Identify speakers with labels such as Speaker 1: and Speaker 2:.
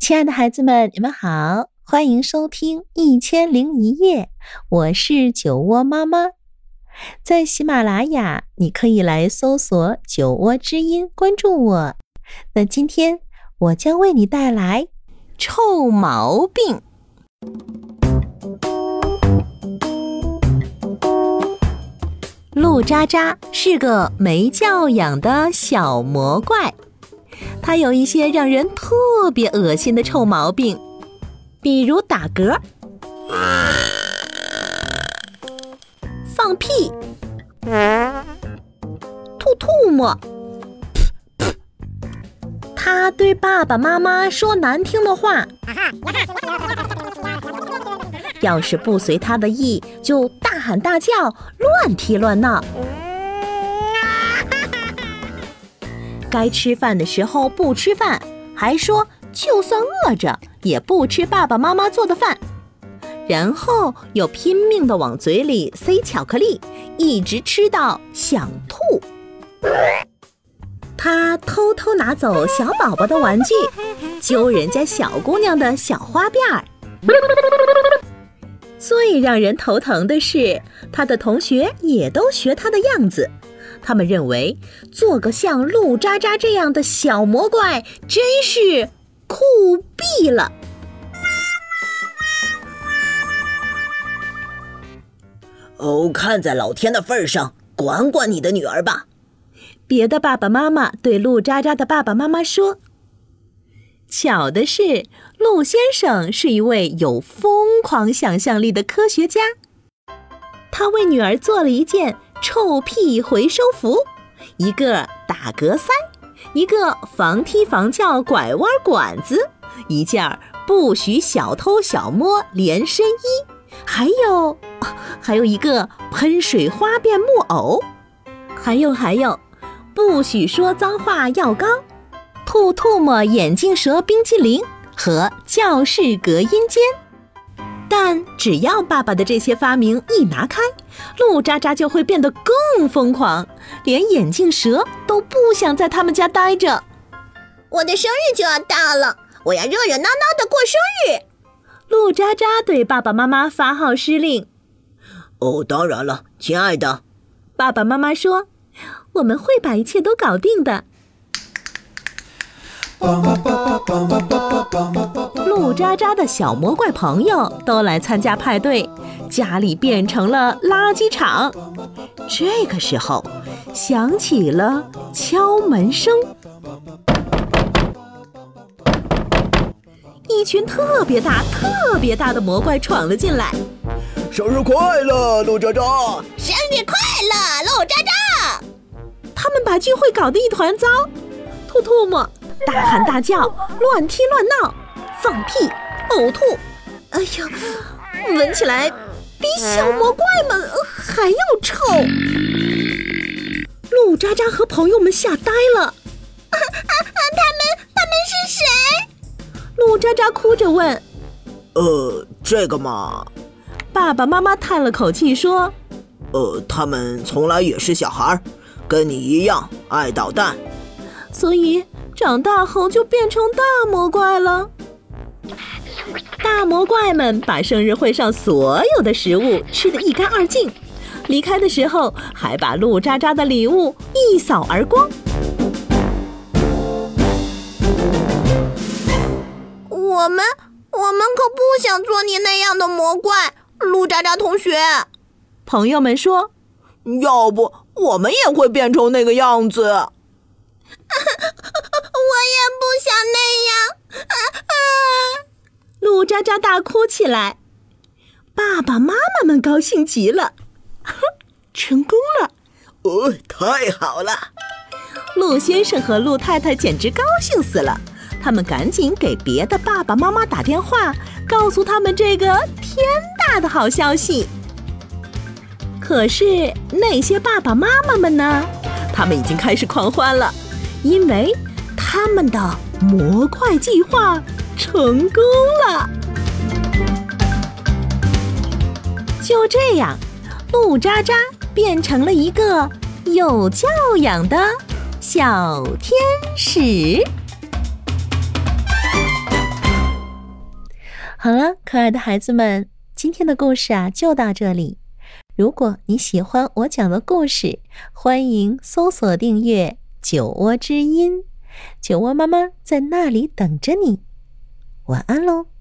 Speaker 1: 亲爱的孩子们，你们好，欢迎收听《一千零一夜》，我是酒窝妈妈。在喜马拉雅，你可以来搜索“酒窝之音”，关注我。那今天我将为你带来臭毛病。陆渣渣是个没教养的小魔怪。他有一些让人特别恶心的臭毛病，比如打嗝、放屁、吐吐沫。他对爸爸妈妈说难听的话，要是不随他的意，就大喊大叫、乱踢乱闹。该吃饭的时候不吃饭，还说就算饿着也不吃爸爸妈妈做的饭，然后又拼命的往嘴里塞巧克力，一直吃到想吐。他偷偷拿走小宝宝的玩具，揪人家小姑娘的小花辫儿。最让人头疼的是，他的同学也都学他的样子。他们认为做个像陆渣渣这样的小魔怪真是酷毙了。
Speaker 2: 哦，看在老天的份上，管管你的女儿吧。
Speaker 1: 别的爸爸妈妈对陆渣渣的爸爸妈妈说：“巧的是，陆先生是一位有疯狂想象力的科学家，他为女儿做了一件。”臭屁回收服，一个打嗝塞，一个防踢防叫拐弯管子，一件不许小偷小摸连身衣，还有，还有一个喷水花变木偶，还有还有，不许说脏话药膏，吐吐沫眼镜蛇冰淇淋和教室隔音间。但只要爸爸的这些发明一拿开，鹿渣渣就会变得更疯狂，连眼镜蛇都不想在他们家待着。
Speaker 3: 我的生日就要到了，我要热热闹闹的过生日。
Speaker 1: 鹿渣渣对爸爸妈妈发号施令。
Speaker 2: 哦，当然了，亲爱的。
Speaker 1: 爸爸妈妈说：“我们会把一切都搞定的。”陆渣渣的小魔怪朋友都来参加派对，家里变成了垃圾场。这个时候，响起了敲门声，一群特别大、特别大的魔怪闯了进来。
Speaker 4: 生日快乐，陆渣渣！
Speaker 3: 生日快乐，陆渣渣！
Speaker 1: 他们把聚会搞得一团糟，吐吐沫。大喊大叫，乱踢乱闹，放屁，呕吐，哎呀，闻起来比小魔怪们还要臭。陆渣渣和朋友们吓呆了，啊啊啊
Speaker 3: 他们他们是谁？
Speaker 1: 陆渣渣哭着问。
Speaker 2: 呃，这个嘛，
Speaker 1: 爸爸妈妈叹了口气说，
Speaker 2: 呃，他们从来也是小孩，跟你一样爱捣蛋，
Speaker 1: 所以。长大后就变成大魔怪了。大魔怪们把生日会上所有的食物吃得一干二净，离开的时候还把陆渣渣的礼物一扫而光。
Speaker 3: 我们我们可不想做你那样的魔怪，陆渣渣同学。
Speaker 1: 朋友们说：“
Speaker 2: 要不我们也会变成那个样子。”
Speaker 3: 我
Speaker 1: 陆渣渣大哭起来。爸爸妈妈们高兴极了，成功了！
Speaker 2: 哦，太好了！
Speaker 1: 鹿先生和鹿太太简直高兴死了，他们赶紧给别的爸爸妈妈打电话，告诉他们这个天大的好消息。可是那些爸爸妈妈们呢？他们已经开始狂欢了，因为。他们的模块计划成功了。就这样，鹿渣渣变成了一个有教养的小天使。好了，可爱的孩子们，今天的故事啊就到这里。如果你喜欢我讲的故事，欢迎搜索订阅“酒窝之音”，酒窝妈妈在那里等着你。晚安喽。